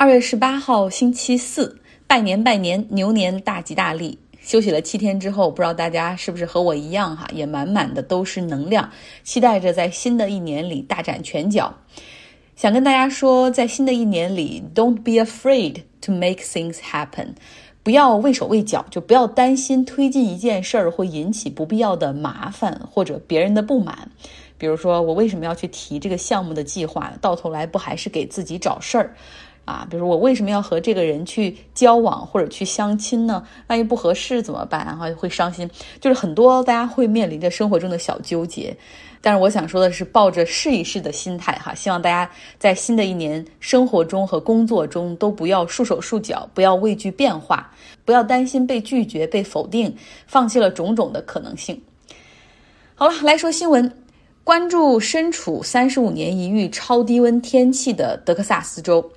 二月十八号，星期四，拜年拜年，牛年大吉大利。休息了七天之后，不知道大家是不是和我一样哈，也满满的都是能量，期待着在新的一年里大展拳脚。想跟大家说，在新的一年里，Don't be afraid to make things happen，不要畏手畏脚，就不要担心推进一件事儿会引起不必要的麻烦或者别人的不满。比如说，我为什么要去提这个项目的计划？到头来不还是给自己找事儿？啊，比如我为什么要和这个人去交往或者去相亲呢？万一不合适怎么办？然后会伤心，就是很多大家会面临着生活中的小纠结。但是我想说的是，抱着试一试的心态哈，希望大家在新的一年生活中和工作中都不要束手束脚，不要畏惧变化，不要担心被拒绝、被否定，放弃了种种的可能性。好了，来说新闻，关注身处三十五年一遇超低温天气的德克萨斯州。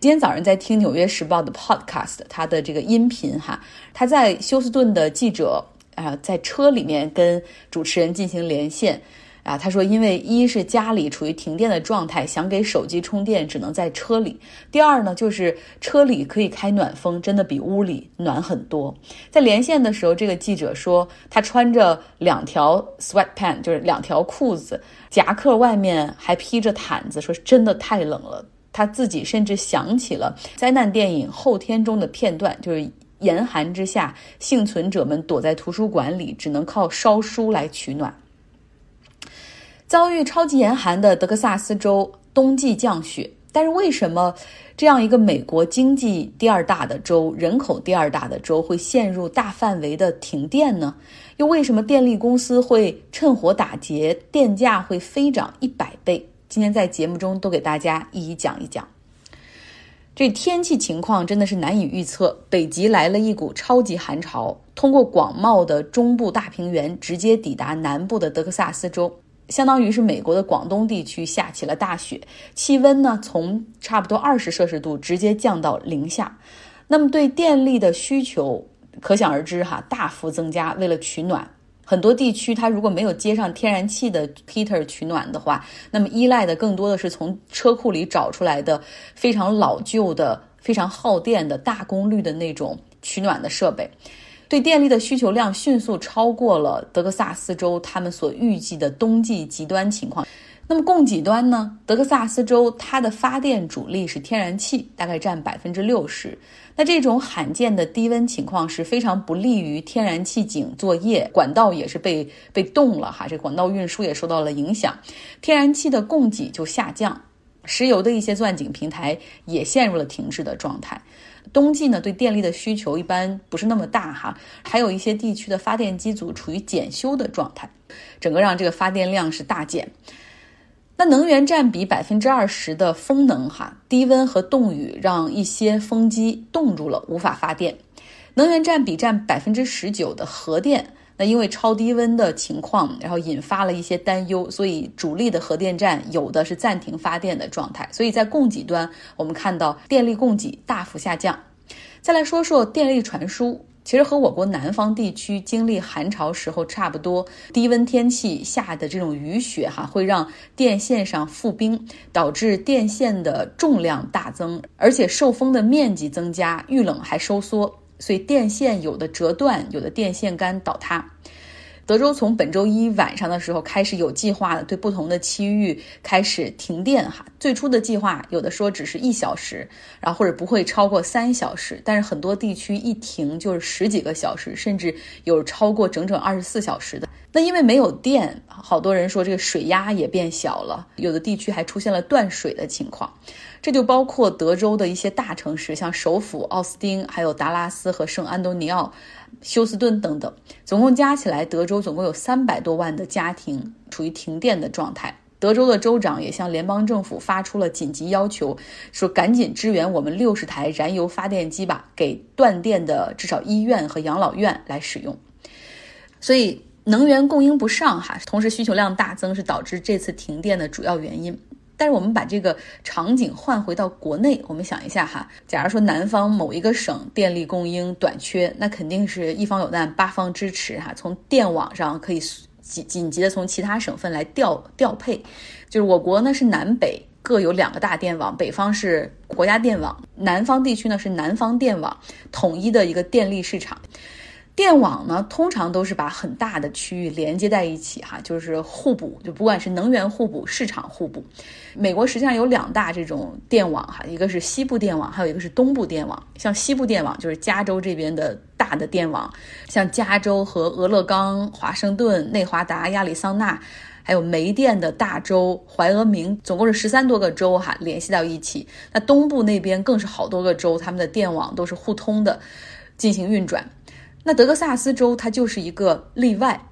今天早上在听《纽约时报》的 Podcast，他的这个音频哈，他在休斯顿的记者啊，在车里面跟主持人进行连线啊，他说，因为一是家里处于停电的状态，想给手机充电只能在车里；第二呢，就是车里可以开暖风，真的比屋里暖很多。在连线的时候，这个记者说，他穿着两条 sweat pant，就是两条裤子，夹克外面还披着毯子，说真的太冷了。他自己甚至想起了灾难电影《后天》中的片段，就是严寒之下，幸存者们躲在图书馆里，只能靠烧书来取暖。遭遇超级严寒的德克萨斯州冬季降雪，但是为什么这样一个美国经济第二大的州、人口第二大的州会陷入大范围的停电呢？又为什么电力公司会趁火打劫，电价会飞涨一百倍？今天在节目中都给大家一一讲一讲。这天气情况真的是难以预测。北极来了一股超级寒潮，通过广袤的中部大平原，直接抵达南部的德克萨斯州，相当于是美国的广东地区下起了大雪。气温呢，从差不多二十摄氏度直接降到零下。那么对电力的需求，可想而知哈，大幅增加。为了取暖。很多地区，它如果没有接上天然气的 heater 取暖的话，那么依赖的更多的是从车库里找出来的非常老旧的、非常耗电的大功率的那种取暖的设备。对电力的需求量迅速超过了德克萨斯州他们所预计的冬季极端情况。那么供给端呢？德克萨斯州它的发电主力是天然气，大概占百分之六十。那这种罕见的低温情况是非常不利于天然气井作业，管道也是被被冻了哈，这管道运输也受到了影响，天然气的供给就下降，石油的一些钻井平台也陷入了停滞的状态。冬季呢，对电力的需求一般不是那么大哈，还有一些地区的发电机组处于检修的状态，整个让这个发电量是大减。那能源占比百分之二十的风能，哈，低温和冻雨让一些风机冻住了，无法发电。能源占比占百分之十九的核电，那因为超低温的情况，然后引发了一些担忧，所以主力的核电站有的是暂停发电的状态。所以在供给端，我们看到电力供给大幅下降。再来说说电力传输。其实和我国南方地区经历寒潮时候差不多，低温天气下的这种雨雪哈，会让电线上覆冰，导致电线的重量大增，而且受风的面积增加，遇冷还收缩，所以电线有的折断，有的电线杆倒塌。德州从本周一晚上的时候开始有计划的对不同的区域开始停电哈。最初的计划有的说只是一小时，然后或者不会超过三小时，但是很多地区一停就是十几个小时，甚至有超过整整二十四小时的。那因为没有电，好多人说这个水压也变小了，有的地区还出现了断水的情况。这就包括德州的一些大城市，像首府奥斯汀，还有达拉斯和圣安东尼奥。休斯顿等等，总共加起来，德州总共有三百多万的家庭处于停电的状态。德州的州长也向联邦政府发出了紧急要求，说赶紧支援我们六十台燃油发电机吧，给断电的至少医院和养老院来使用。所以能源供应不上哈，同时需求量大增是导致这次停电的主要原因。但是我们把这个场景换回到国内，我们想一下哈，假如说南方某一个省电力供应短缺，那肯定是一方有难八方支持哈，从电网上可以紧紧急的从其他省份来调调配。就是我国呢是南北各有两个大电网，北方是国家电网，南方地区呢是南方电网，统一的一个电力市场。电网呢，通常都是把很大的区域连接在一起，哈，就是互补，就不管是能源互补、市场互补。美国实际上有两大这种电网，哈，一个是西部电网，还有一个是东部电网。像西部电网就是加州这边的大的电网，像加州和俄勒冈、华盛顿、内华达、亚利桑那，还有煤电的大州怀俄明，总共是十三多个州，哈，联系到一起。那东部那边更是好多个州，他们的电网都是互通的，进行运转。那德克萨斯州它就是一个例外，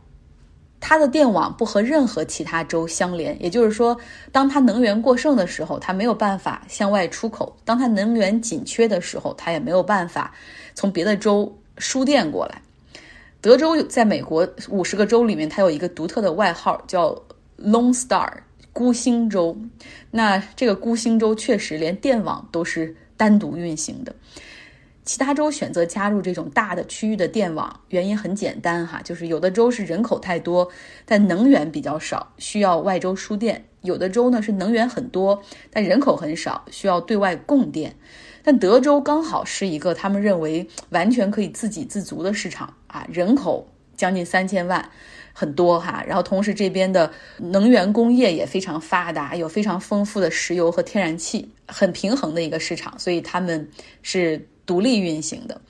它的电网不和任何其他州相连，也就是说，当它能源过剩的时候，它没有办法向外出口；当它能源紧缺的时候，它也没有办法从别的州输电过来。德州在美国五十个州里面，它有一个独特的外号，叫 Lone Star 孤星州。那这个孤星州确实连电网都是单独运行的。其他州选择加入这种大的区域的电网，原因很简单哈，就是有的州是人口太多，但能源比较少，需要外州输电；有的州呢是能源很多，但人口很少，需要对外供电。但德州刚好是一个他们认为完全可以自给自足的市场啊，人口将近三千万，很多哈。然后同时这边的能源工业也非常发达，有非常丰富的石油和天然气，很平衡的一个市场，所以他们是。独立运行的，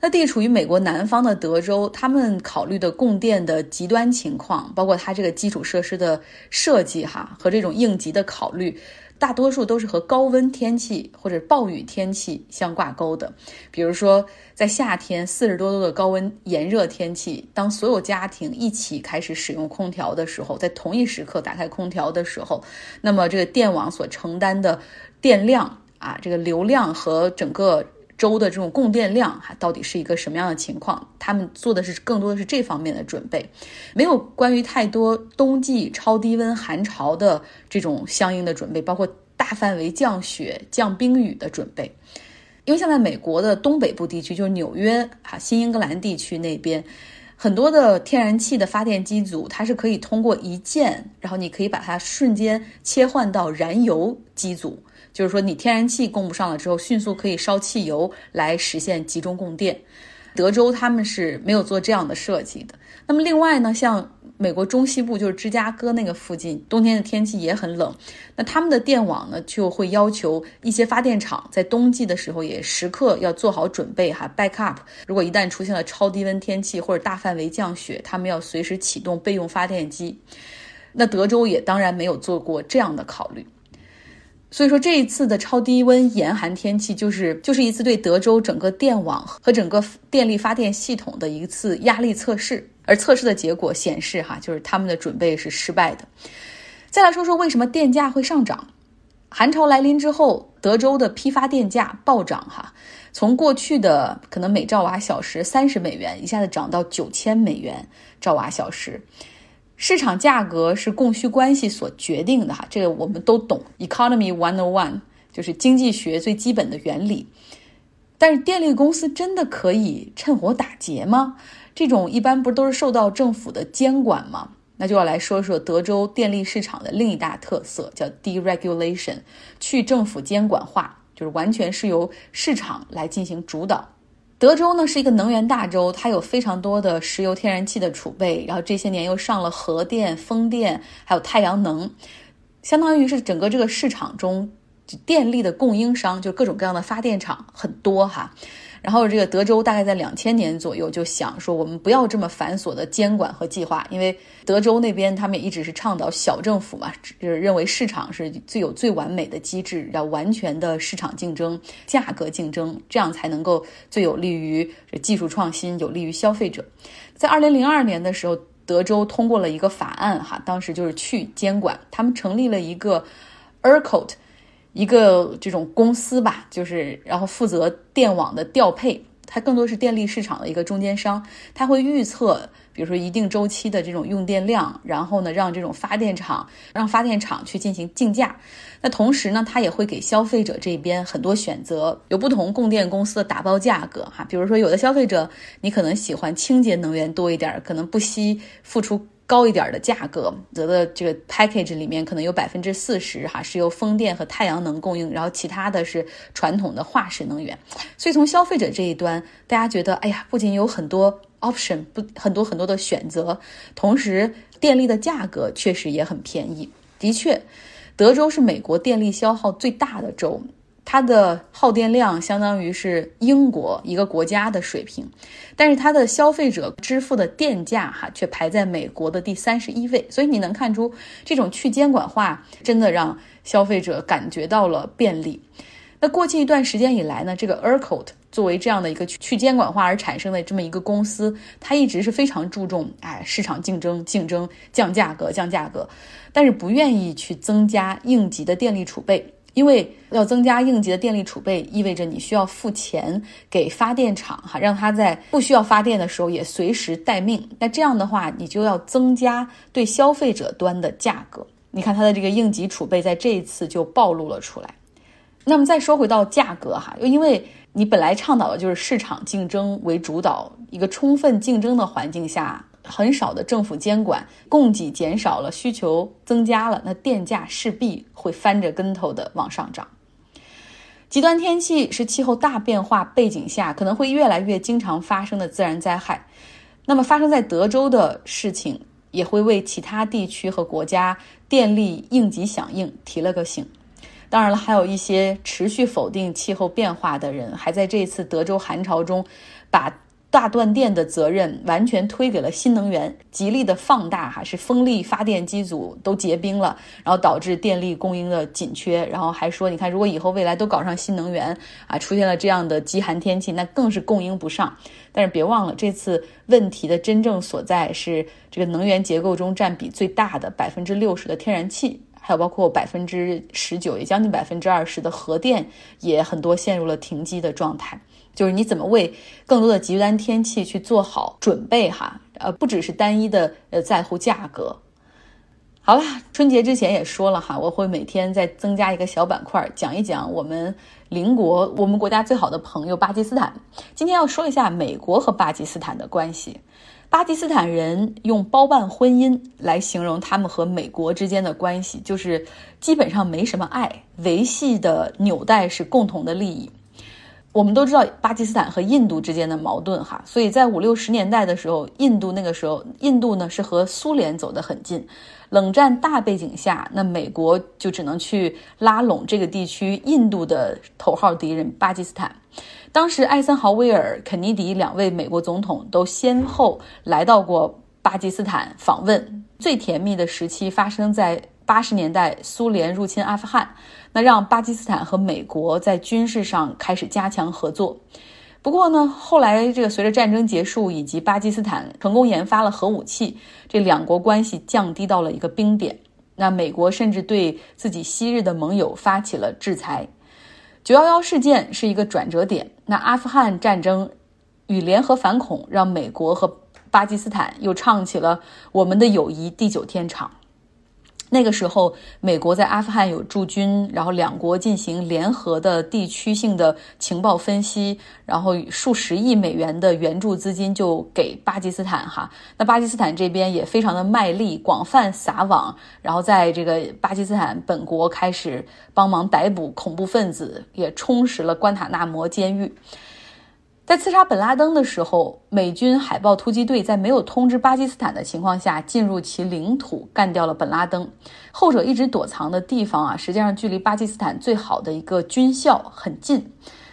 那地处于美国南方的德州，他们考虑的供电的极端情况，包括它这个基础设施的设计哈和这种应急的考虑，大多数都是和高温天气或者暴雨天气相挂钩的。比如说，在夏天四十多度的高温炎热天气，当所有家庭一起开始使用空调的时候，在同一时刻打开空调的时候，那么这个电网所承担的电量啊，这个流量和整个。州的这种供电量哈，到底是一个什么样的情况？他们做的是更多的是这方面的准备，没有关于太多冬季超低温寒潮的这种相应的准备，包括大范围降雪、降冰雨的准备。因为像在美国的东北部地区，就是纽约哈、新英格兰地区那边，很多的天然气的发电机组，它是可以通过一键，然后你可以把它瞬间切换到燃油机组。就是说，你天然气供不上了之后，迅速可以烧汽油来实现集中供电。德州他们是没有做这样的设计的。那么另外呢，像美国中西部，就是芝加哥那个附近，冬天的天气也很冷，那他们的电网呢就会要求一些发电厂在冬季的时候也时刻要做好准备哈，backup。如果一旦出现了超低温天气或者大范围降雪，他们要随时启动备用发电机。那德州也当然没有做过这样的考虑。所以说，这一次的超低温严寒天气，就是就是一次对德州整个电网和整个电力发电系统的一次压力测试。而测试的结果显示，哈，就是他们的准备是失败的。再来说说为什么电价会上涨？寒潮来临之后，德州的批发电价暴涨，哈，从过去的可能每兆瓦小时三十美元，一下子涨到九千美元兆瓦小时。市场价格是供需关系所决定的哈，这个我们都懂，economy one on one 就是经济学最基本的原理。但是电力公司真的可以趁火打劫吗？这种一般不都是受到政府的监管吗？那就要来说说德州电力市场的另一大特色，叫 deregulation，去政府监管化，就是完全是由市场来进行主导。德州呢是一个能源大州，它有非常多的石油、天然气的储备，然后这些年又上了核电、风电，还有太阳能，相当于是整个这个市场中电力的供应商，就各种各样的发电厂很多哈。然后这个德州大概在两千年左右就想说，我们不要这么繁琐的监管和计划，因为德州那边他们一直是倡导小政府嘛，就是认为市场是最有最完美的机制，要完全的市场竞争、价格竞争，这样才能够最有利于技术创新，有利于消费者。在二零零二年的时候，德州通过了一个法案，哈，当时就是去监管，他们成立了一个 ERCOT。一个这种公司吧，就是然后负责电网的调配，它更多是电力市场的一个中间商，它会预测，比如说一定周期的这种用电量，然后呢，让这种发电厂让发电厂去进行竞价。那同时呢，它也会给消费者这边很多选择，有不同供电公司的打包价格哈。比如说有的消费者你可能喜欢清洁能源多一点，可能不惜付出。高一点的价格，得的这个 package 里面可能有百分之四十哈是由风电和太阳能供应，然后其他的是传统的化石能源。所以从消费者这一端，大家觉得，哎呀，不仅有很多 option，不很多很多的选择，同时电力的价格确实也很便宜。的确，德州是美国电力消耗最大的州。它的耗电量相当于是英国一个国家的水平，但是它的消费者支付的电价哈却排在美国的第三十一位，所以你能看出这种去监管化真的让消费者感觉到了便利。那过去一段时间以来呢，这个 ERCOT 作为这样的一个去监管化而产生的这么一个公司，它一直是非常注重哎市场竞争、竞争降价格、降价格，但是不愿意去增加应急的电力储备。因为要增加应急的电力储备，意味着你需要付钱给发电厂，哈，让它在不需要发电的时候也随时待命。那这样的话，你就要增加对消费者端的价格。你看它的这个应急储备在这一次就暴露了出来。那么再说回到价格，哈，又因为你本来倡导的就是市场竞争为主导，一个充分竞争的环境下。很少的政府监管，供给减少了，需求增加了，那电价势必会翻着跟头的往上涨。极端天气是气候大变化背景下可能会越来越经常发生的自然灾害。那么发生在德州的事情，也会为其他地区和国家电力应急响应提了个醒。当然了，还有一些持续否定气候变化的人，还在这次德州寒潮中把。大断电的责任完全推给了新能源，极力的放大哈，是风力发电机组都结冰了，然后导致电力供应的紧缺，然后还说，你看如果以后未来都搞上新能源啊，出现了这样的极寒天气，那更是供应不上。但是别忘了，这次问题的真正所在是这个能源结构中占比最大的百分之六十的天然气，还有包括百分之十九，也将近百分之二十的核电，也很多陷入了停机的状态。就是你怎么为更多的极端天气去做好准备哈？呃，不只是单一的呃在乎价格。好了，春节之前也说了哈，我会每天再增加一个小板块，讲一讲我们邻国、我们国家最好的朋友巴基斯坦。今天要说一下美国和巴基斯坦的关系。巴基斯坦人用包办婚姻来形容他们和美国之间的关系，就是基本上没什么爱，维系的纽带是共同的利益。我们都知道巴基斯坦和印度之间的矛盾哈，所以在五六十年代的时候，印度那个时候，印度呢是和苏联走得很近。冷战大背景下，那美国就只能去拉拢这个地区印度的头号敌人巴基斯坦。当时艾森豪威尔、肯尼迪两位美国总统都先后来到过巴基斯坦访问，最甜蜜的时期发生在。八十年代，苏联入侵阿富汗，那让巴基斯坦和美国在军事上开始加强合作。不过呢，后来这个随着战争结束以及巴基斯坦成功研发了核武器，这两国关系降低到了一个冰点。那美国甚至对自己昔日的盟友发起了制裁。九幺幺事件是一个转折点。那阿富汗战争与联合反恐，让美国和巴基斯坦又唱起了我们的友谊地久天长。那个时候，美国在阿富汗有驻军，然后两国进行联合的地区性的情报分析，然后数十亿美元的援助资金就给巴基斯坦哈。那巴基斯坦这边也非常的卖力，广泛撒网，然后在这个巴基斯坦本国开始帮忙逮捕恐怖分子，也充实了关塔那摩监狱。在刺杀本拉登的时候，美军海豹突击队在没有通知巴基斯坦的情况下进入其领土，干掉了本拉登。后者一直躲藏的地方啊，实际上距离巴基斯坦最好的一个军校很近。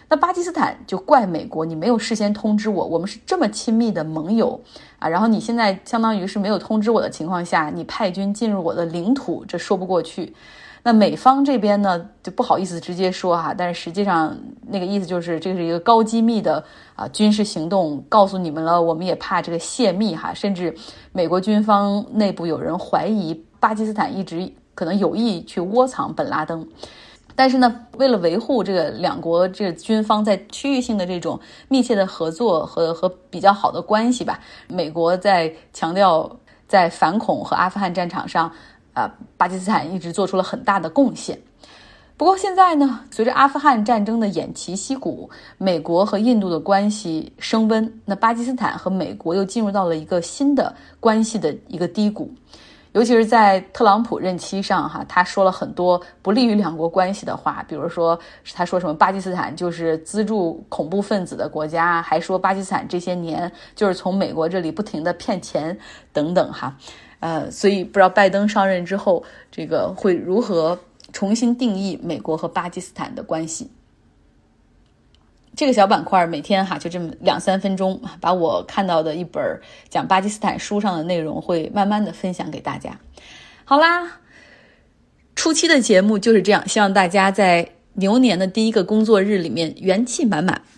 那巴基斯坦就怪美国，你没有事先通知我，我们是这么亲密的盟友啊，然后你现在相当于是没有通知我的情况下，你派军进入我的领土，这说不过去。那美方这边呢，就不好意思直接说哈，但是实际上那个意思就是这是一个高机密的啊军事行动，告诉你们了，我们也怕这个泄密哈，甚至美国军方内部有人怀疑巴基斯坦一直可能有意去窝藏本拉登，但是呢，为了维护这个两国这个军方在区域性的这种密切的合作和和比较好的关系吧，美国在强调在反恐和阿富汗战场上。啊，巴基斯坦一直做出了很大的贡献。不过现在呢，随着阿富汗战争的偃旗息鼓，美国和印度的关系升温，那巴基斯坦和美国又进入到了一个新的关系的一个低谷。尤其是在特朗普任期上，哈，他说了很多不利于两国关系的话，比如说他说什么巴基斯坦就是资助恐怖分子的国家，还说巴基斯坦这些年就是从美国这里不停的骗钱等等，哈，呃，所以不知道拜登上任之后，这个会如何重新定义美国和巴基斯坦的关系。这个小板块每天哈就这么两三分钟，把我看到的一本讲巴基斯坦书上的内容会慢慢的分享给大家。好啦，初期的节目就是这样，希望大家在牛年的第一个工作日里面元气满满。